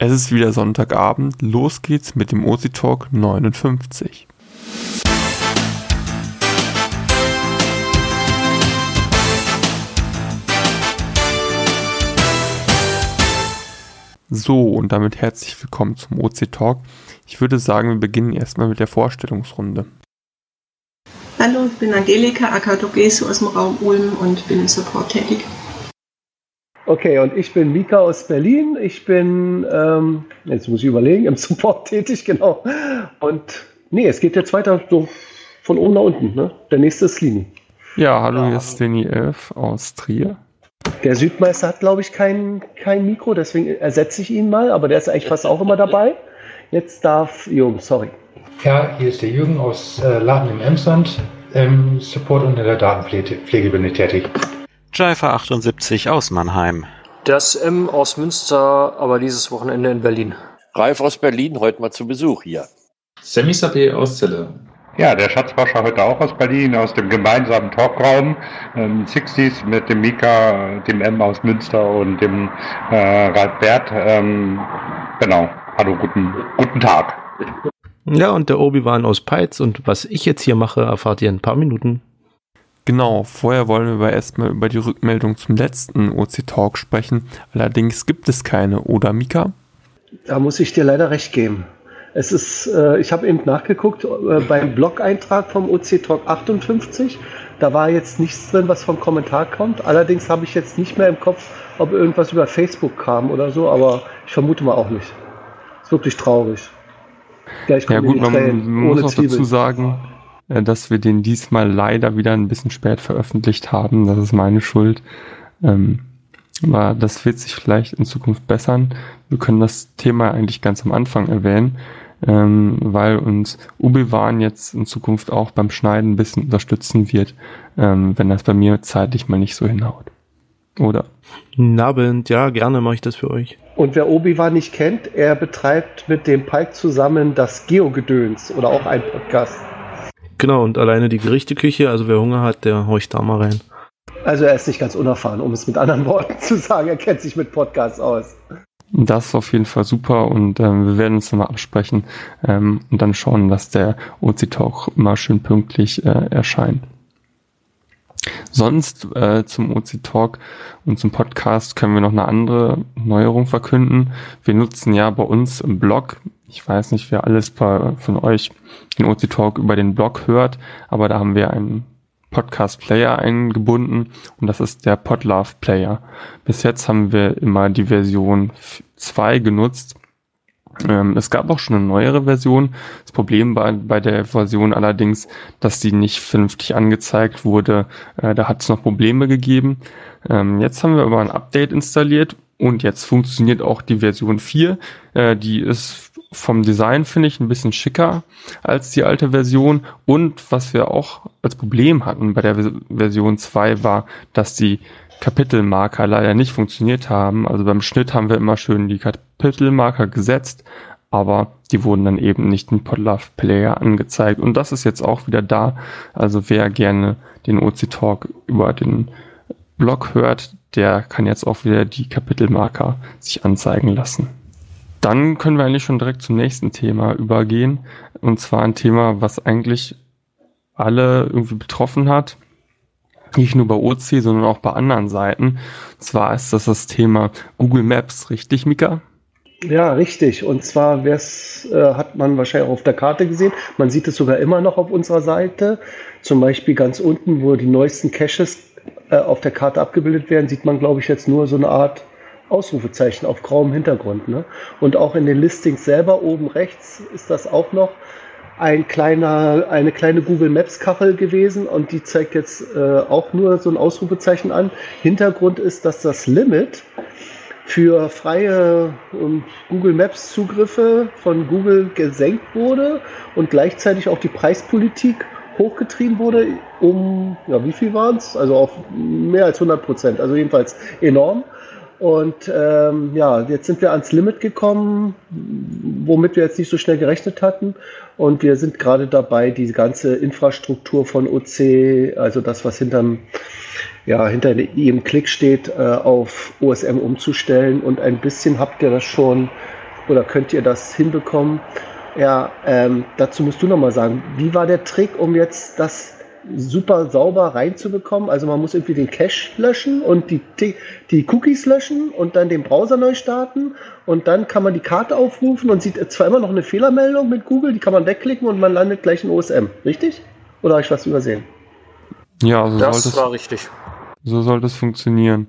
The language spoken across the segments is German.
Es ist wieder Sonntagabend, los geht's mit dem OC Talk 59. So, und damit herzlich willkommen zum OC Talk. Ich würde sagen, wir beginnen erstmal mit der Vorstellungsrunde. Hallo, ich bin Angelika Akadogesu aus dem Raum Ulm und bin im Support tätig. Okay, und ich bin Mika aus Berlin. Ich bin, ähm, jetzt muss ich überlegen, im Support tätig, genau. Und nee, es geht jetzt weiter so von oben nach unten. Ne? Der nächste ist Lini. Ja, hallo, hier ist Leni Elf aus Trier. Der Südmeister hat, glaube ich, kein, kein Mikro, deswegen ersetze ich ihn mal, aber der ist eigentlich fast auch immer dabei. Jetzt darf Jürgen, sorry. Ja, hier ist der Jürgen aus äh, Laden im Emsland, im Support und in der Datenpflege bin ich tätig. Jaifa 78 aus Mannheim. Das M aus Münster, aber dieses Wochenende in Berlin. Ralf aus Berlin, heute mal zu Besuch hier. Sammy Sabé aus Celle. Ja, der Schatzforscher heute auch aus Berlin, aus dem gemeinsamen Talkraum ähm, 60s mit dem Mika, dem M aus Münster und dem äh, Ralf Bert. Ähm, genau, hallo, guten, guten Tag. Ja, und der Obi-Wan aus Peitz und was ich jetzt hier mache, erfahrt ihr in ein paar Minuten. Genau, vorher wollen wir aber erstmal über die Rückmeldung zum letzten OC Talk sprechen. Allerdings gibt es keine, oder Mika? Da muss ich dir leider recht geben. Es ist, äh, ich habe eben nachgeguckt äh, beim Blog-Eintrag vom OC Talk 58. Da war jetzt nichts drin, was vom Kommentar kommt. Allerdings habe ich jetzt nicht mehr im Kopf, ob irgendwas über Facebook kam oder so, aber ich vermute mal auch nicht. Ist wirklich traurig. Gleich ja gut, man, man muss auch dazu sagen, dass wir den diesmal leider wieder ein bisschen spät veröffentlicht haben. Das ist meine Schuld. Ähm, aber das wird sich vielleicht in Zukunft bessern. Wir können das Thema eigentlich ganz am Anfang erwähnen, ähm, weil uns Ubiwan jetzt in Zukunft auch beim Schneiden ein bisschen unterstützen wird, ähm, wenn das bei mir zeitlich mal nicht so hinhaut. Oder? Nabend, ja, gerne mache ich das für euch. Und wer Obi-Wan nicht kennt, er betreibt mit dem Pike zusammen das Geo-Gedöns oder auch ein Podcast. Genau, und alleine die Gerichteküche, also wer Hunger hat, der horcht da mal rein. Also er ist nicht ganz unerfahren, um es mit anderen Worten zu sagen. Er kennt sich mit Podcasts aus. Das ist auf jeden Fall super und ähm, wir werden uns nochmal absprechen ähm, und dann schauen, dass der OC Talk immer schön pünktlich äh, erscheint. Sonst äh, zum OC Talk und zum Podcast können wir noch eine andere Neuerung verkünden. Wir nutzen ja bei uns im Blog ich weiß nicht, wer alles von euch den OC Talk über den Blog hört, aber da haben wir einen Podcast Player eingebunden und das ist der Podlove Player. Bis jetzt haben wir immer die Version 2 genutzt. Ähm, es gab auch schon eine neuere Version. Das Problem bei, bei der Version allerdings, dass die nicht vernünftig angezeigt wurde. Äh, da hat es noch Probleme gegeben. Ähm, jetzt haben wir aber ein Update installiert und jetzt funktioniert auch die Version 4. Äh, die ist vom Design finde ich ein bisschen schicker als die alte Version. Und was wir auch als Problem hatten bei der Version 2 war, dass die Kapitelmarker leider nicht funktioniert haben. Also beim Schnitt haben wir immer schön die Kapitelmarker gesetzt, aber die wurden dann eben nicht im Podlove Player angezeigt. Und das ist jetzt auch wieder da. Also wer gerne den OC Talk über den Blog hört, der kann jetzt auch wieder die Kapitelmarker sich anzeigen lassen. Dann können wir eigentlich schon direkt zum nächsten Thema übergehen. Und zwar ein Thema, was eigentlich alle irgendwie betroffen hat. Nicht nur bei OC, sondern auch bei anderen Seiten. Und zwar ist das das Thema Google Maps, richtig, Mika? Ja, richtig. Und zwar äh, hat man wahrscheinlich auch auf der Karte gesehen. Man sieht es sogar immer noch auf unserer Seite. Zum Beispiel ganz unten, wo die neuesten Caches äh, auf der Karte abgebildet werden, sieht man, glaube ich, jetzt nur so eine Art Ausrufezeichen auf grauem Hintergrund. Ne? Und auch in den Listings selber oben rechts ist das auch noch ein kleiner, eine kleine Google Maps Kachel gewesen und die zeigt jetzt äh, auch nur so ein Ausrufezeichen an. Hintergrund ist, dass das Limit für freie um, Google Maps Zugriffe von Google gesenkt wurde und gleichzeitig auch die Preispolitik hochgetrieben wurde um, ja, wie viel waren es? Also auf mehr als 100 Prozent, also jedenfalls enorm. Und ähm, ja, jetzt sind wir ans Limit gekommen, womit wir jetzt nicht so schnell gerechnet hatten. Und wir sind gerade dabei, die ganze Infrastruktur von OC, also das, was hinterm, ja, hinter jedem Klick steht, äh, auf OSM umzustellen. Und ein bisschen habt ihr das schon oder könnt ihr das hinbekommen? Ja, ähm, dazu musst du nochmal sagen, wie war der Trick, um jetzt das super sauber reinzubekommen? Also man muss irgendwie den Cache löschen und die, die Cookies löschen und dann den Browser neu starten und dann kann man die Karte aufrufen und sieht zwar immer noch eine Fehlermeldung mit Google, die kann man wegklicken und man landet gleich in OSM, richtig? Oder habe ich was übersehen? Ja, so Das war richtig. so sollte es funktionieren.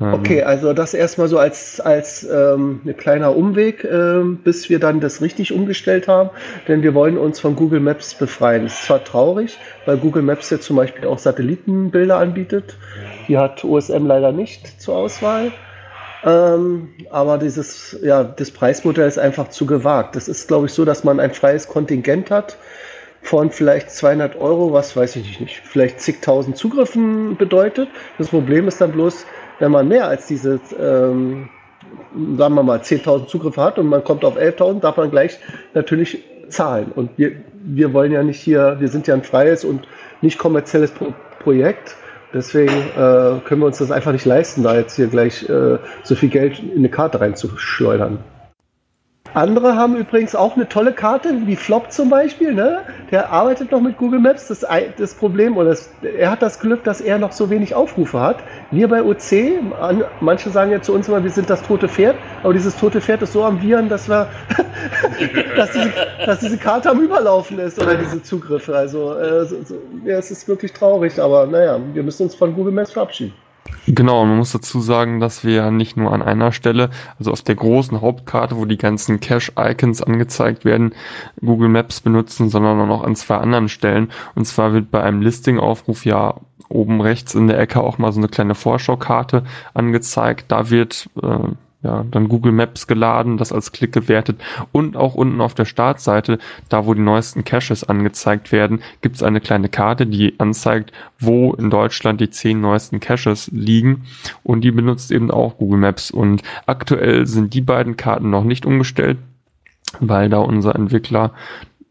Ähm, Okay, also das erstmal so als, als ähm, ein kleiner Umweg, ähm, bis wir dann das richtig umgestellt haben, denn wir wollen uns von Google Maps befreien. Ist zwar traurig, weil Google Maps jetzt zum Beispiel auch Satellitenbilder anbietet. Die hat OSM leider nicht zur Auswahl. Ähm, aber dieses, ja, das Preismodell ist einfach zu gewagt. Das ist, glaube ich, so, dass man ein freies Kontingent hat von vielleicht 200 Euro, was weiß ich nicht, vielleicht zigtausend Zugriffen bedeutet. Das Problem ist dann bloß, wenn man mehr als diese, ähm, sagen wir mal, 10.000 Zugriffe hat und man kommt auf 11.000, darf man gleich natürlich zahlen. Und wir, wir wollen ja nicht hier, wir sind ja ein freies und nicht kommerzielles Pro Projekt. Deswegen äh, können wir uns das einfach nicht leisten, da jetzt hier gleich äh, so viel Geld in eine Karte reinzuschleudern. Andere haben übrigens auch eine tolle Karte, wie Flop zum Beispiel. Ne? Der arbeitet noch mit Google Maps. Das, das Problem, oder das, er hat das Glück, dass er noch so wenig Aufrufe hat. Wir bei OC, an, manche sagen ja zu uns immer, wir sind das tote Pferd, aber dieses tote Pferd ist so am Viren, dass, wir, dass, diese, dass diese Karte am Überlaufen ist oder diese Zugriffe. Also äh, so, so, ja, es ist wirklich traurig, aber naja, wir müssen uns von Google Maps verabschieden. Genau, und man muss dazu sagen, dass wir ja nicht nur an einer Stelle, also auf der großen Hauptkarte, wo die ganzen Cache-Icons angezeigt werden, Google Maps benutzen, sondern auch noch an zwei anderen Stellen. Und zwar wird bei einem Listing-Aufruf ja oben rechts in der Ecke auch mal so eine kleine Vorschaukarte angezeigt. Da wird äh, ja, dann Google Maps geladen, das als Klick gewertet. Und auch unten auf der Startseite, da wo die neuesten Caches angezeigt werden, gibt es eine kleine Karte, die anzeigt, wo in Deutschland die zehn neuesten Caches liegen. Und die benutzt eben auch Google Maps. Und aktuell sind die beiden Karten noch nicht umgestellt, weil da unser Entwickler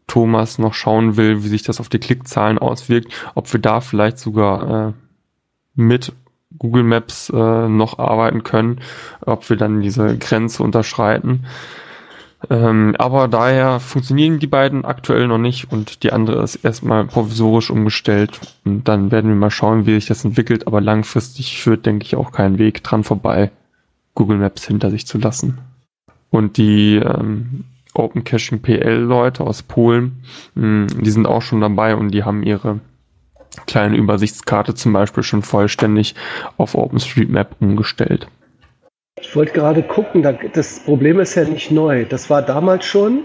Thomas noch schauen will, wie sich das auf die Klickzahlen auswirkt, ob wir da vielleicht sogar äh, mit Google Maps äh, noch arbeiten können, ob wir dann diese Grenze unterschreiten. Ähm, aber daher funktionieren die beiden aktuell noch nicht und die andere ist erstmal provisorisch umgestellt. Und dann werden wir mal schauen, wie sich das entwickelt. Aber langfristig führt, denke ich, auch kein Weg dran vorbei, Google Maps hinter sich zu lassen. Und die ähm, Open Caching PL Leute aus Polen, mh, die sind auch schon dabei und die haben ihre kleine Übersichtskarte zum Beispiel schon vollständig auf OpenStreetMap umgestellt. Ich wollte gerade gucken, da, das Problem ist ja nicht neu. Das war damals schon,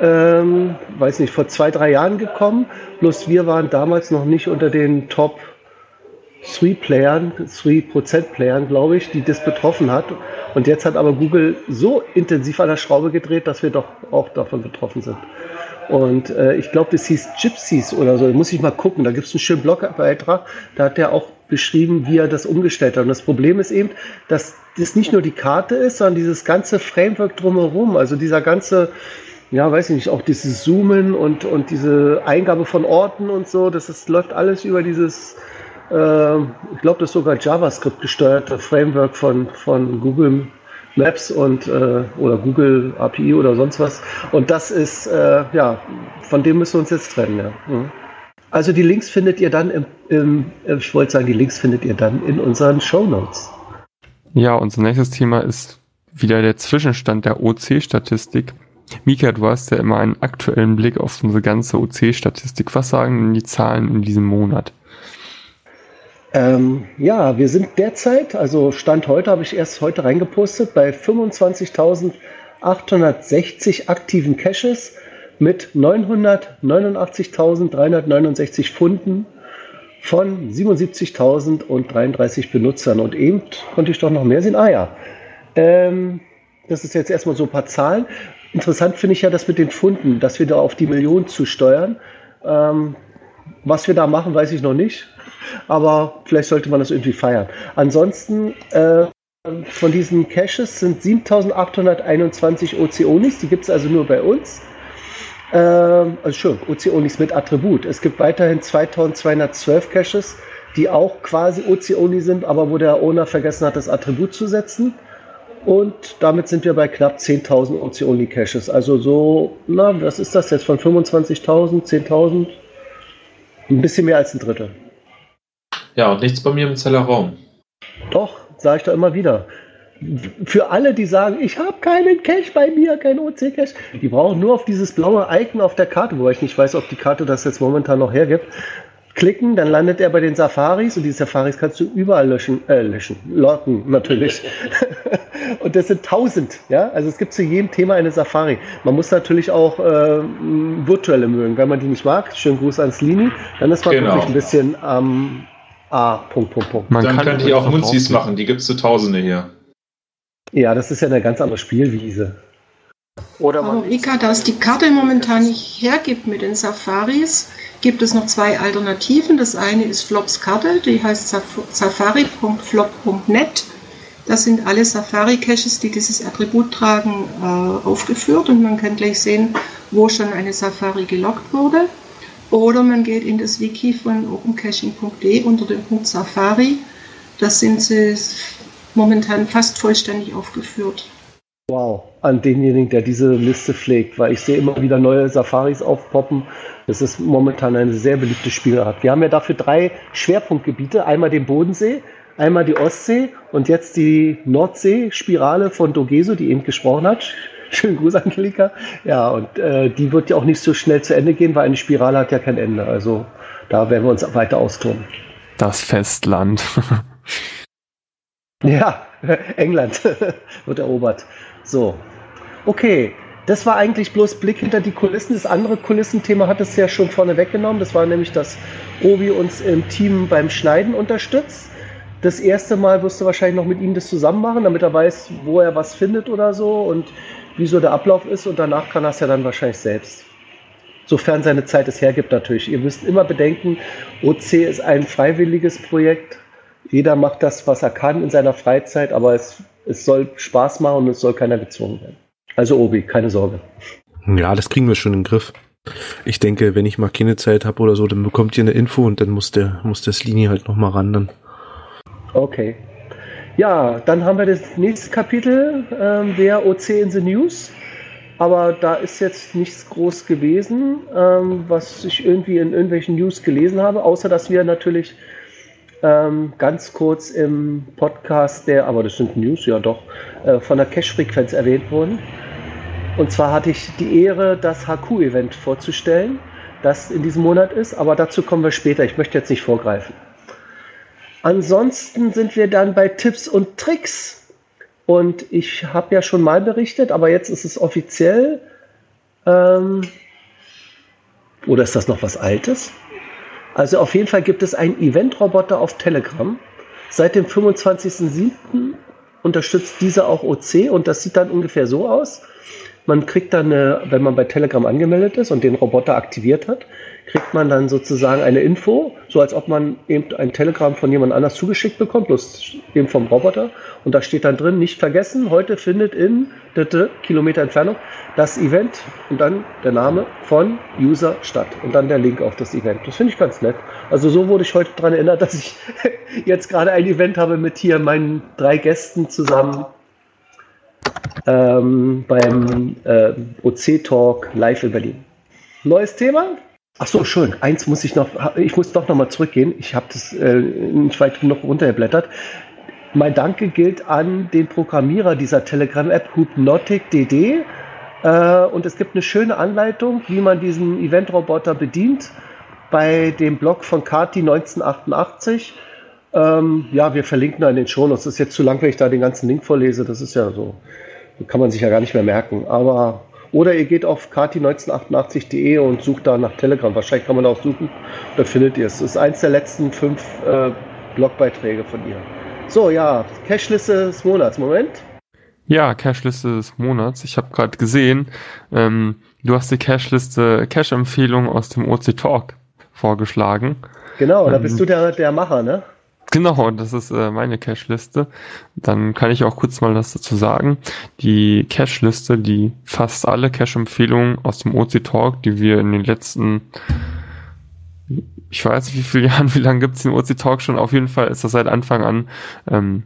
ähm, weiß nicht, vor zwei, drei Jahren gekommen. Bloß wir waren damals noch nicht unter den Top 3 Playern, 3% Playern, glaube ich, die das betroffen hat. Und jetzt hat aber Google so intensiv an der Schraube gedreht, dass wir doch auch davon betroffen sind. Und äh, ich glaube, das hieß Gypsies oder so. Da muss ich mal gucken. Da gibt es einen schönen Blogbeitrag. Da hat der auch beschrieben, wie er das umgestellt hat. Und das Problem ist eben, dass das nicht nur die Karte ist, sondern dieses ganze Framework drumherum. Also dieser ganze, ja, weiß ich nicht, auch dieses Zoomen und, und diese Eingabe von Orten und so. Das ist, läuft alles über dieses, äh, ich glaube, das ist sogar JavaScript gesteuerte Framework von, von Google Maps und äh, oder Google API oder sonst was. Und das ist, äh, ja, von dem müssen wir uns jetzt trennen, ja. Mhm. Also die Links findet ihr dann im, im ich wollte sagen, die Links findet ihr dann in unseren Show Notes. Ja, unser nächstes Thema ist wieder der Zwischenstand der OC-Statistik. Mika, du hast ja immer einen aktuellen Blick auf unsere ganze OC-Statistik. Was sagen denn die Zahlen in diesem Monat? Ähm, ja, wir sind derzeit, also Stand heute habe ich erst heute reingepostet, bei 25.860 aktiven Caches mit 989.369 Funden von 77.033 Benutzern. Und eben konnte ich doch noch mehr sehen. Ah ja, ähm, das ist jetzt erstmal so ein paar Zahlen. Interessant finde ich ja das mit den Funden, dass wir da auf die Million zusteuern. Ähm, was wir da machen, weiß ich noch nicht. Aber vielleicht sollte man das irgendwie feiern. Ansonsten, äh, von diesen Caches sind 7821 OC-Onis. Die gibt es also nur bei uns. Ähm, also schon, OC-Onis mit Attribut. Es gibt weiterhin 2212 Caches, die auch quasi OC-Oni sind, aber wo der Owner vergessen hat, das Attribut zu setzen. Und damit sind wir bei knapp 10.000 OC-Only-Caches. Also so, na, was ist das jetzt? Von 25.000, 10.000? Ein bisschen mehr als ein Drittel. Ja, und nichts bei mir im Zellerraum. Doch, sage ich doch immer wieder. Für alle, die sagen, ich habe keinen Cache bei mir, keinen OC-Cache, die brauchen nur auf dieses blaue Icon auf der Karte, wobei ich nicht weiß, ob die Karte das jetzt momentan noch hergibt, klicken, dann landet er bei den Safaris und die Safaris kannst du überall löschen, äh, löschen, locken natürlich. und das sind tausend, ja. Also es gibt zu jedem Thema eine Safari. Man muss natürlich auch äh, virtuelle mögen. Wenn man die nicht mag, schönen Gruß ans Lini, dann ist man Genau. wirklich ein bisschen am A. Punkt, Punkt, Punkt. Man Dann kann könnt ihr auch Munzis machen, die gibt's zu Tausende hier. Ja, das ist ja eine ganz andere Spielwiese. Oder Aber man Mika, da es die Karte momentan nicht hergibt mit den Safaris, gibt es noch zwei Alternativen. Das eine ist Flops Karte, die heißt saf- safari.flop.net. Da sind alle Safari-Caches, die dieses Attribut tragen, äh, aufgeführt und man kann gleich sehen, wo schon eine Safari gelockt wurde. Oder man geht in das Wiki von opencaching.de unter dem Punkt Safari. Da sind sie momentan fast vollständig aufgeführt. Wow, an denjenigen, der diese Liste pflegt, weil ich sehe immer wieder neue Safaris aufpoppen. Das ist momentan eine sehr beliebte Spielart. Wir haben ja dafür drei Schwerpunktgebiete. Einmal den Bodensee, einmal die Ostsee und jetzt die Nordsee-Spirale von Dogeso, die eben gesprochen hat. Schönen Gruß, Angelika. Ja, und äh, die wird ja auch nicht so schnell zu Ende gehen, weil eine Spirale hat ja kein Ende. Also da werden wir uns weiter austoben. Das Festland. Ja, England wird erobert. So, okay. Das war eigentlich bloß Blick hinter die Kulissen. Das andere Kulissenthema hat es ja schon vorne weggenommen. Das war nämlich, dass Obi uns im Team beim Schneiden unterstützt. Das erste Mal wirst du wahrscheinlich noch mit ihm das zusammen machen, damit er weiß, wo er was findet oder so und wie so der Ablauf ist. Und danach kann er es ja dann wahrscheinlich selbst. Sofern seine Zeit es hergibt natürlich. Ihr müsst immer bedenken, OC ist ein freiwilliges Projekt. Jeder macht das, was er kann in seiner Freizeit, aber es, es soll Spaß machen und es soll keiner gezwungen werden. Also Obi, keine Sorge. Ja, das kriegen wir schon in den Griff. Ich denke, wenn ich mal keine Zeit habe oder so, dann bekommt ihr eine Info und dann muss der, muss das Linie halt nochmal ran dann. Okay. Ja, dann haben wir das nächste Kapitel, ähm, der OC in the News. Aber da ist jetzt nichts groß gewesen, ähm, was ich irgendwie in irgendwelchen News gelesen habe, außer dass wir natürlich ähm, ganz kurz im Podcast der, aber das sind News, ja doch, äh, von der Cache-Frequenz erwähnt wurden. Und zwar hatte ich die Ehre, das HQ-Event vorzustellen, das in diesem Monat ist, aber dazu kommen wir später. Ich möchte jetzt nicht vorgreifen. Ansonsten sind wir dann bei Tipps und Tricks. Und ich habe ja schon mal berichtet, aber jetzt ist es offiziell. Ähm, oder ist das noch was Altes? Also auf jeden Fall gibt es einen Event-Roboter auf Telegram. Seit dem 25.07. unterstützt dieser auch OC und das sieht dann ungefähr so aus. Man kriegt dann, eine, wenn man bei Telegram angemeldet ist und den Roboter aktiviert hat, kriegt man dann sozusagen eine Info, so als ob man eben ein Telegram von jemand anders zugeschickt bekommt, bloß eben vom Roboter. Und da steht dann drin, nicht vergessen, heute findet in Kilometer Entfernung das Event und dann der Name von User statt und dann der Link auf das Event. Das finde ich ganz nett. Also so wurde ich heute daran erinnert, dass ich jetzt gerade ein Event habe mit hier meinen drei Gästen zusammen ähm, beim äh, OC Talk live in Berlin. Neues Thema? Ach so, schön. Eins muss ich noch, ich muss doch noch mal zurückgehen. Ich habe das äh, nicht weit genug runtergeblättert. Mein Danke gilt an den Programmierer dieser Telegram-App Hypnotic.dd. Äh, und es gibt eine schöne Anleitung, wie man diesen Event-Roboter bedient bei dem Blog von Kati 1988. Ähm, ja, wir verlinken da in den Shownotes. Das ist jetzt zu lang, wenn ich da den ganzen Link vorlese. Das ist ja so, kann man sich ja gar nicht mehr merken. Aber oder ihr geht auf kati1988.de und sucht da nach Telegram. Wahrscheinlich kann man da auch suchen. Da findet ihr es. Das ist eins der letzten fünf äh, Blogbeiträge von ihr. So, ja, Cashliste des Monats. Moment. Ja, Cashliste des Monats. Ich habe gerade gesehen, ähm, du hast die Cashliste, Cash-Empfehlung aus dem OC Talk vorgeschlagen. Genau, da Ähm, bist du der, der Macher, ne? Genau, das ist äh, meine Cache-Liste. Dann kann ich auch kurz mal was dazu sagen. Die Cache-Liste, die fasst alle Cache-Empfehlungen aus dem OC Talk, die wir in den letzten, ich weiß nicht wie viele Jahren, wie lange gibt's den OC Talk schon, auf jeden Fall ist das seit Anfang an ähm,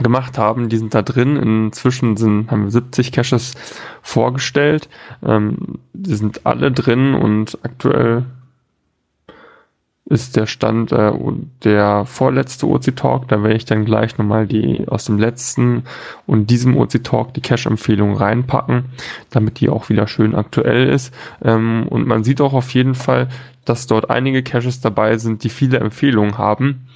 gemacht haben, die sind da drin. Inzwischen sind, haben wir 70 Caches vorgestellt. Ähm, die sind alle drin und aktuell ist der Stand äh, der vorletzte OC Talk. Da werde ich dann gleich nochmal die aus dem letzten und diesem OC Talk die Cache-Empfehlung reinpacken, damit die auch wieder schön aktuell ist. Ähm, und man sieht auch auf jeden Fall, dass dort einige Caches dabei sind, die viele Empfehlungen haben.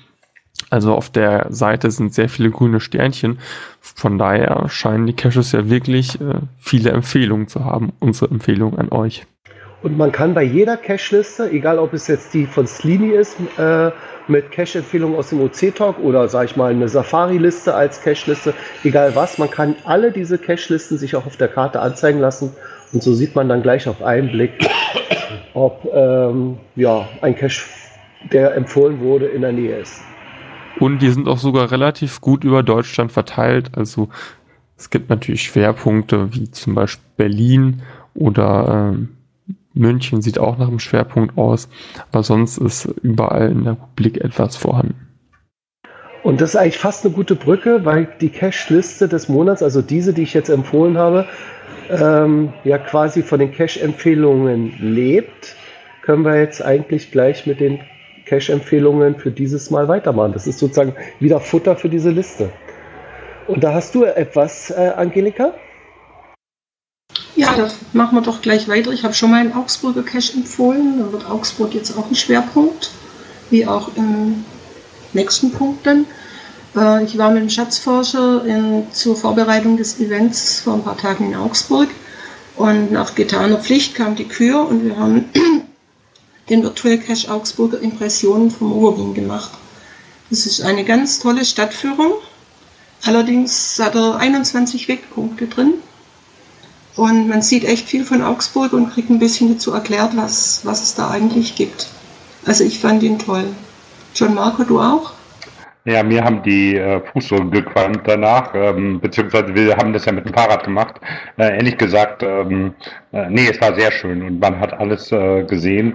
Also auf der Seite sind sehr viele grüne Sternchen. Von daher scheinen die Caches ja wirklich äh, viele Empfehlungen zu haben. Unsere Empfehlung an euch. Und man kann bei jeder Cache-Liste, egal ob es jetzt die von Slini ist, äh, mit Cache-Empfehlungen aus dem OC-Talk oder sage ich mal eine Safari-Liste als Cache-Liste, egal was, man kann alle diese Cache-Listen sich auch auf der Karte anzeigen lassen und so sieht man dann gleich auf einen Blick, ob ähm, ja, ein Cache, der empfohlen wurde, in der Nähe ist. Und die sind auch sogar relativ gut über Deutschland verteilt. Also es gibt natürlich Schwerpunkte wie zum Beispiel Berlin oder ähm, München sieht auch nach einem Schwerpunkt aus, aber sonst ist überall in der Republik etwas vorhanden. Und das ist eigentlich fast eine gute Brücke, weil die Cache-Liste des Monats, also diese, die ich jetzt empfohlen habe, ähm, ja quasi von den Cache-Empfehlungen lebt, können wir jetzt eigentlich gleich mit den Cache-Empfehlungen für dieses Mal weitermachen. Das ist sozusagen wieder Futter für diese Liste. Und da hast du etwas, äh, Angelika? Ja, das machen wir doch gleich weiter. Ich habe schon mal einen Augsburger Cache empfohlen. Da wird Augsburg jetzt auch ein Schwerpunkt, wie auch im nächsten Punkt dann. Äh, ich war mit dem Schatzforscher in, zur Vorbereitung des Events vor ein paar Tagen in Augsburg und nach getaner Pflicht kam die Kür und wir haben den Virtual Cache Augsburger Impressionen vom Oberwien gemacht. Das ist eine ganz tolle Stadtführung. Allerdings hat er 21 Wegpunkte drin und man sieht echt viel von Augsburg und kriegt ein bisschen dazu erklärt, was, was es da eigentlich gibt. Also ich fand ihn toll. John Marco, du auch? Ja, mir haben die äh, Fußsohlen gequalmt danach, ähm, beziehungsweise wir haben das ja mit dem Fahrrad gemacht. Äh, ehrlich gesagt, ähm, äh, nee, es war sehr schön und man hat alles äh, gesehen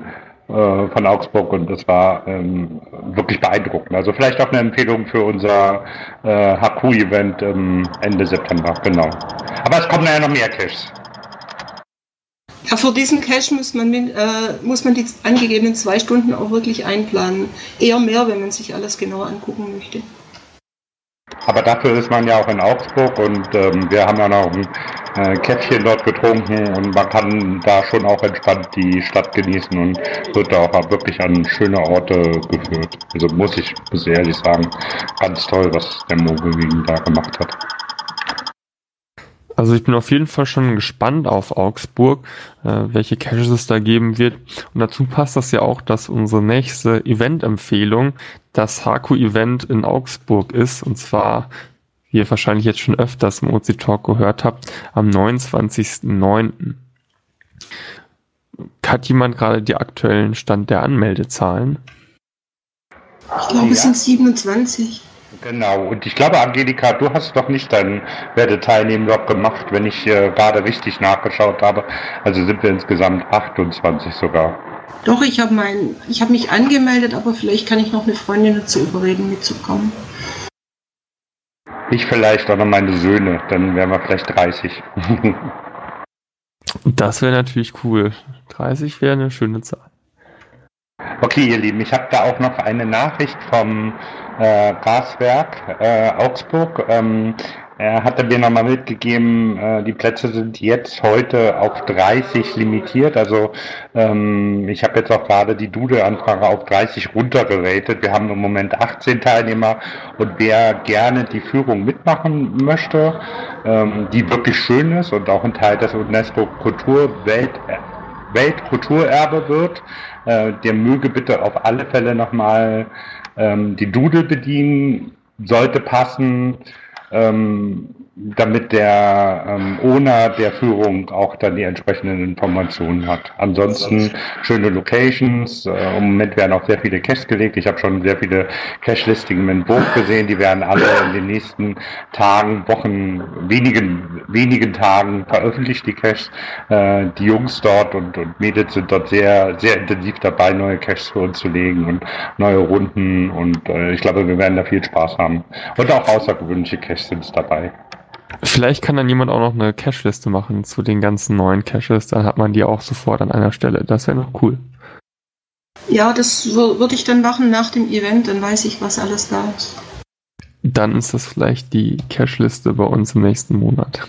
äh, von Augsburg und das war ähm, wirklich beeindruckend. Also vielleicht auch eine Empfehlung für unser äh, HQ-Event Ende September, genau. Aber es kommen ja noch mehr Caches. Ja, für diesen Cache muss man, äh, muss man die angegebenen zwei Stunden auch wirklich einplanen. Eher mehr, wenn man sich alles genauer angucken möchte. Aber dafür ist man ja auch in Augsburg und ähm, wir haben ja noch ein äh, Käffchen dort getrunken und man kann da schon auch entspannt die Stadt genießen und wird auch wirklich an schöne Orte geführt. Also muss ich, muss ich ehrlich sagen, ganz toll, was der Mogelwegen da gemacht hat. Also ich bin auf jeden Fall schon gespannt auf Augsburg, äh, welche Caches es da geben wird. Und dazu passt das ja auch, dass unsere nächste Event-Empfehlung das Haku-Event in Augsburg ist. Und zwar, wie ihr wahrscheinlich jetzt schon öfters im OC Talk gehört habt, am 29.09. Hat jemand gerade die aktuellen Stand der Anmeldezahlen? Ich glaube, es sind 27. Genau, und ich glaube, Angelika, du hast doch nicht deinen Werdeteilnehmen-Log gemacht, wenn ich äh, gerade richtig nachgeschaut habe. Also sind wir insgesamt 28 sogar. Doch, ich habe mein, ich habe mich angemeldet, aber vielleicht kann ich noch eine Freundin dazu überreden, mitzukommen. Ich vielleicht auch noch meine Söhne, dann wären wir vielleicht 30. das wäre natürlich cool. 30 wäre eine schöne Zahl. Okay, ihr Lieben, ich habe da auch noch eine Nachricht vom äh, Gaswerk äh, Augsburg. Ähm, er hatte mir nochmal mitgegeben, äh, die Plätze sind jetzt heute auf 30 limitiert. Also ähm, ich habe jetzt auch gerade die Doodle-Anfrage auf 30 runtergeratet. Wir haben im Moment 18 Teilnehmer und wer gerne die Führung mitmachen möchte, ähm, die wirklich schön ist und auch ein Teil des UNESCO Kulturwelt Weltkulturerbe wird, äh, der möge bitte auf alle Fälle nochmal ähm, die Doodle bedienen, sollte passen. Ähm, damit der ähm, Owner der Führung auch dann die entsprechenden Informationen hat. Ansonsten schöne Locations. Äh, Im Moment werden auch sehr viele Caches gelegt. Ich habe schon sehr viele Cache-Listingen im Entwurf gesehen. Die werden alle in den nächsten Tagen, Wochen, wenigen, wenigen Tagen veröffentlicht, die Caches. Äh, die Jungs dort und, und Mädels sind dort sehr, sehr intensiv dabei, neue Caches für uns zu legen und neue Runden. Und äh, ich glaube, wir werden da viel Spaß haben. Und auch außergewöhnliche Caches sind dabei. Vielleicht kann dann jemand auch noch eine Cache-Liste machen zu den ganzen neuen Caches. Dann hat man die auch sofort an einer Stelle. Das wäre noch cool. Ja, das würde ich dann machen nach dem Event. Dann weiß ich, was alles da ist. Dann ist das vielleicht die Cache-Liste bei uns im nächsten Monat.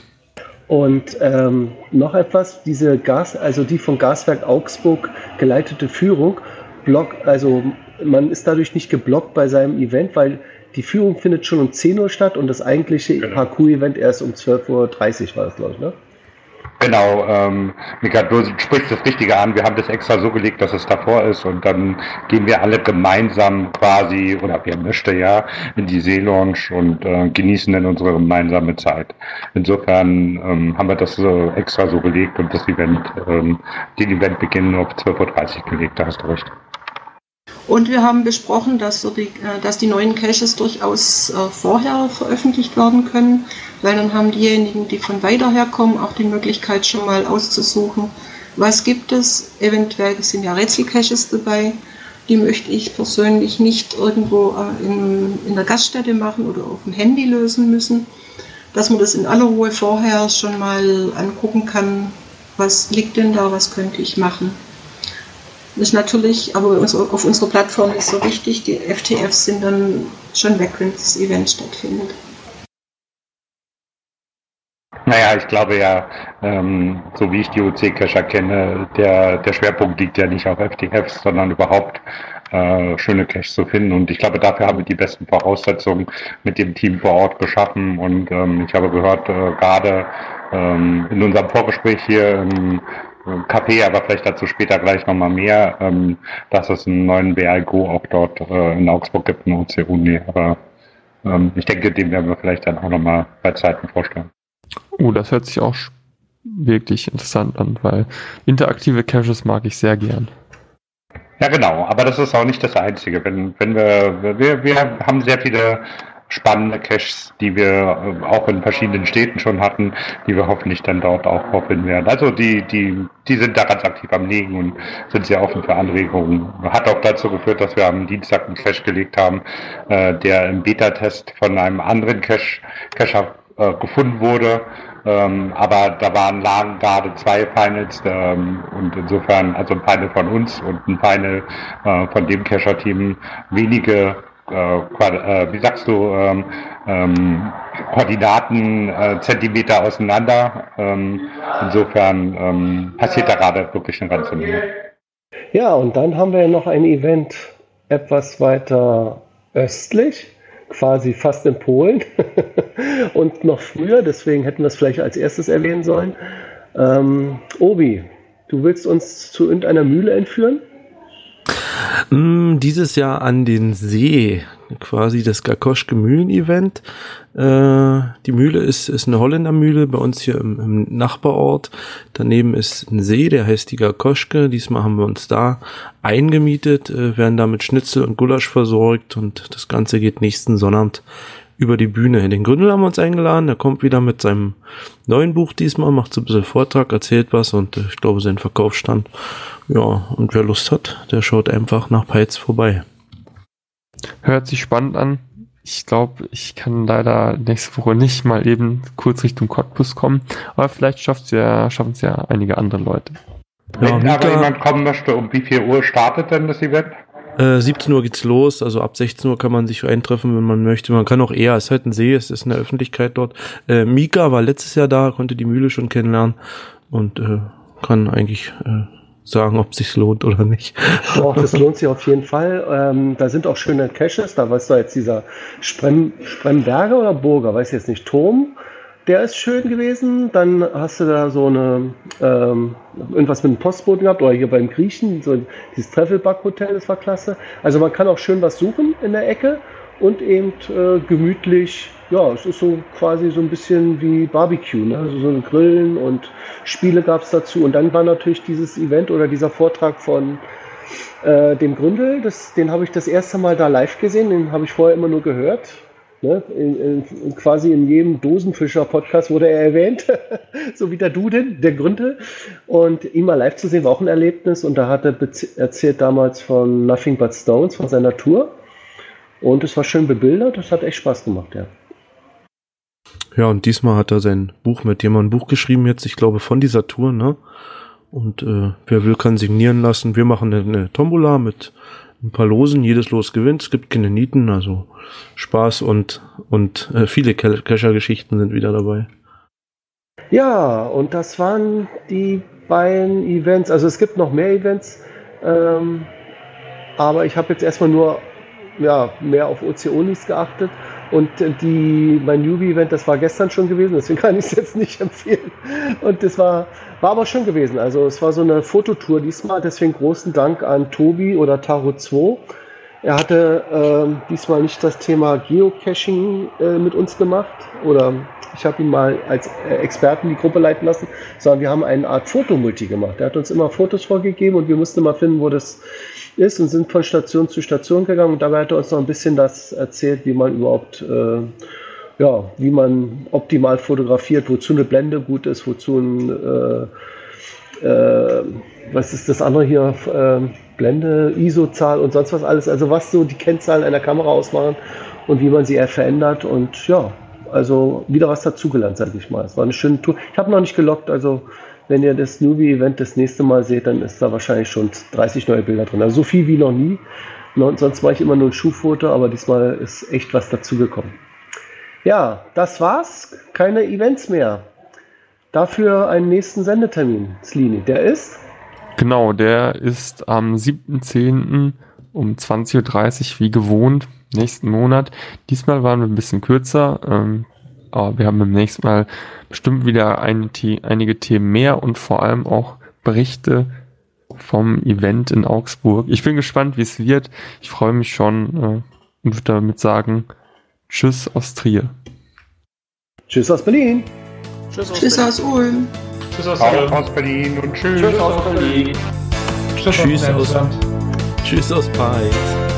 Und ähm, noch etwas, diese Gas, also die vom Gaswerk Augsburg geleitete Führung, block, also man ist dadurch nicht geblockt bei seinem Event, weil die Führung findet schon um 10 Uhr statt und das eigentliche genau. Parcours-Event erst um 12.30 Uhr war das, glaube ich, ne? Genau, ähm, Mika, du sprichst das Richtige an. Wir haben das extra so gelegt, dass es davor ist und dann gehen wir alle gemeinsam quasi, oder wer möchte ja, in die Seelaunch und äh, genießen dann unsere gemeinsame Zeit. Insofern ähm, haben wir das so extra so gelegt und das Event, ähm, den Eventbeginn auf 12.30 Uhr gelegt, da hast du recht. Und wir haben besprochen, dass die, äh, dass die neuen Caches durchaus äh, vorher veröffentlicht werden können, weil dann haben diejenigen, die von weiter her kommen, auch die Möglichkeit schon mal auszusuchen, was gibt es. Eventuell sind ja Rätselcaches dabei. Die möchte ich persönlich nicht irgendwo äh, in, in der Gaststätte machen oder auf dem Handy lösen müssen, dass man das in aller Ruhe vorher schon mal angucken kann, was liegt denn da, was könnte ich machen. Das ist natürlich, aber auf unserer Plattform ist so wichtig, die FTFs sind dann schon weg, wenn das Event stattfindet. Naja, ich glaube ja, ähm, so wie ich die OC-Cacher kenne, der, der Schwerpunkt liegt ja nicht auf FTFs, sondern überhaupt äh, schöne Caches zu finden. Und ich glaube, dafür haben wir die besten Voraussetzungen mit dem Team vor Ort geschaffen. Und ähm, ich habe gehört, äh, gerade ähm, in unserem Vorgespräch hier im KP, aber vielleicht dazu später gleich nochmal mehr, ähm, dass es einen neuen BR Go auch dort äh, in Augsburg gibt, eine OC-Uni. Aber ähm, ich denke, den werden wir vielleicht dann auch nochmal bei Zeiten vorstellen. Oh, das hört sich auch wirklich interessant an, weil interaktive Caches mag ich sehr gern. Ja, genau, aber das ist auch nicht das Einzige. Wenn, wenn wir, wir, wir haben sehr viele spannende Caches, die wir äh, auch in verschiedenen Städten schon hatten, die wir hoffentlich dann dort auch vorfinden werden. Also die, die, die sind da ganz aktiv am Legen und sind sehr offen für Anregungen. Hat auch dazu geführt, dass wir am Dienstag einen Cache gelegt haben, äh, der im Beta-Test von einem anderen Cache, Cacher äh, gefunden wurde. Ähm, aber da waren lagen gerade zwei Finals ähm, und insofern, also ein Final von uns und ein Final äh, von dem Cacher-Team, wenige wie sagst du, ähm, ähm, Koordinaten äh, Zentimeter auseinander. Ähm, insofern ähm, passiert da gerade wirklich eine ganze Menge. Ja, und dann haben wir noch ein Event etwas weiter östlich, quasi fast in Polen und noch früher, deswegen hätten wir es vielleicht als erstes erwähnen sollen. Ähm, Obi, du willst uns zu irgendeiner Mühle entführen? Mm, dieses Jahr an den See, quasi das Gakoschke Mühlen-Event. Äh, die Mühle ist, ist eine Holländermühle bei uns hier im, im, Nachbarort. Daneben ist ein See, der heißt die Gakoschke. Diesmal haben wir uns da eingemietet, äh, werden da mit Schnitzel und Gulasch versorgt und das Ganze geht nächsten Sonnabend über die Bühne. Den Gründel haben wir uns eingeladen, der kommt wieder mit seinem neuen Buch diesmal, macht so ein bisschen Vortrag, erzählt was und ich glaube, sein Verkaufsstand. Ja, und wer Lust hat, der schaut einfach nach Peitz vorbei. Hört sich spannend an. Ich glaube, ich kann leider nächste Woche nicht mal eben kurz Richtung Cottbus kommen, aber vielleicht schafft's ja, schaffen es ja einige andere Leute. Wenn ja, aber jemand kommen möchte, um wie viel Uhr startet denn das Event? Äh, 17 Uhr geht's los, also ab 16 Uhr kann man sich eintreffen, wenn man möchte. Man kann auch eher, es ist halt ein See, es ist eine Öffentlichkeit dort. Äh, Mika war letztes Jahr da, konnte die Mühle schon kennenlernen und äh, kann eigentlich äh, sagen, ob es sich lohnt oder nicht. Doch, das lohnt sich auf jeden Fall. Ähm, da sind auch schöne Caches, da weißt du jetzt dieser Sprem, Spremberger oder Burger, weiß ich jetzt nicht, Turm der ist schön gewesen. Dann hast du da so eine ähm, irgendwas mit dem Postboten gehabt oder hier beim Griechen, so dieses Treffelback-Hotel, das war klasse. Also man kann auch schön was suchen in der Ecke und eben äh, gemütlich ja, es ist so quasi so ein bisschen wie Barbecue, ne? also so ein Grillen und Spiele gab es dazu. Und dann war natürlich dieses Event oder dieser Vortrag von äh, dem Gründel, das, den habe ich das erste Mal da live gesehen, den habe ich vorher immer nur gehört. Ne? In, in, quasi in jedem Dosenfischer-Podcast wurde er erwähnt, so wie der Duden, der Gründel. Und ihn mal live zu sehen war auch ein Erlebnis. Und da hat er erzählt damals von Nothing But Stones, von seiner Tour. Und es war schön bebildert, das hat echt Spaß gemacht, ja. Ja, und diesmal hat er sein Buch mit jemandem Buch geschrieben, jetzt, ich glaube, von dieser Tour, ne? Und äh, wer will, kann signieren lassen. Wir machen eine, eine Tombola mit ein paar Losen, jedes Los gewinnt. Es gibt keine Nieten, also Spaß und, und äh, viele Kescher-Geschichten sind wieder dabei. Ja, und das waren die beiden Events. Also es gibt noch mehr Events, ähm, aber ich habe jetzt erstmal nur ja, mehr auf Ozeonis geachtet. Und die, mein Newbie-Event, das war gestern schon gewesen, deswegen kann ich es jetzt nicht empfehlen. Und das war, war aber schön gewesen. Also es war so eine Fototour diesmal, deswegen großen Dank an Tobi oder Taro 2. Er hatte äh, diesmal nicht das Thema Geocaching äh, mit uns gemacht oder ich habe ihn mal als äh, Experten die Gruppe leiten lassen, sondern wir haben eine Art Fotomulti gemacht. Er hat uns immer Fotos vorgegeben und wir mussten mal finden, wo das ist und sind von Station zu Station gegangen und dabei hat er uns noch ein bisschen das erzählt, wie man überhaupt, äh, ja, wie man optimal fotografiert, wozu eine Blende gut ist, wozu ein, äh, äh, was ist das andere hier, äh, Blende, ISO-Zahl und sonst was alles, also was so die Kennzahlen einer Kamera ausmachen und wie man sie eher verändert und ja, also wieder was dazugelernt, sage ich mal. Es war eine schöne Tour. Ich habe noch nicht gelockt, also wenn ihr das Newbie-Event das nächste Mal seht, dann ist da wahrscheinlich schon 30 neue Bilder drin. Also so viel wie noch nie. Sonst war ich immer nur ein Schuhfoto, aber diesmal ist echt was dazugekommen. Ja, das war's. Keine Events mehr. Dafür einen nächsten Sendetermin, Slini. Der ist? Genau, der ist am 7.10. um 20.30 Uhr wie gewohnt, nächsten Monat. Diesmal waren wir ein bisschen kürzer. Ähm, aber wir haben beim nächsten Mal bestimmt wieder ein, einige Themen mehr und vor allem auch Berichte vom Event in Augsburg. Ich bin gespannt, wie es wird. Ich freue mich schon äh, und würde damit sagen, Tschüss aus Trier. Tschüss aus Berlin. Tschüss aus, tschüss aus Ulm. Tschüss aus, aus Berlin und tschüss, tschüss aus Berlin. Tschüss aus, tschüss aus Peitz.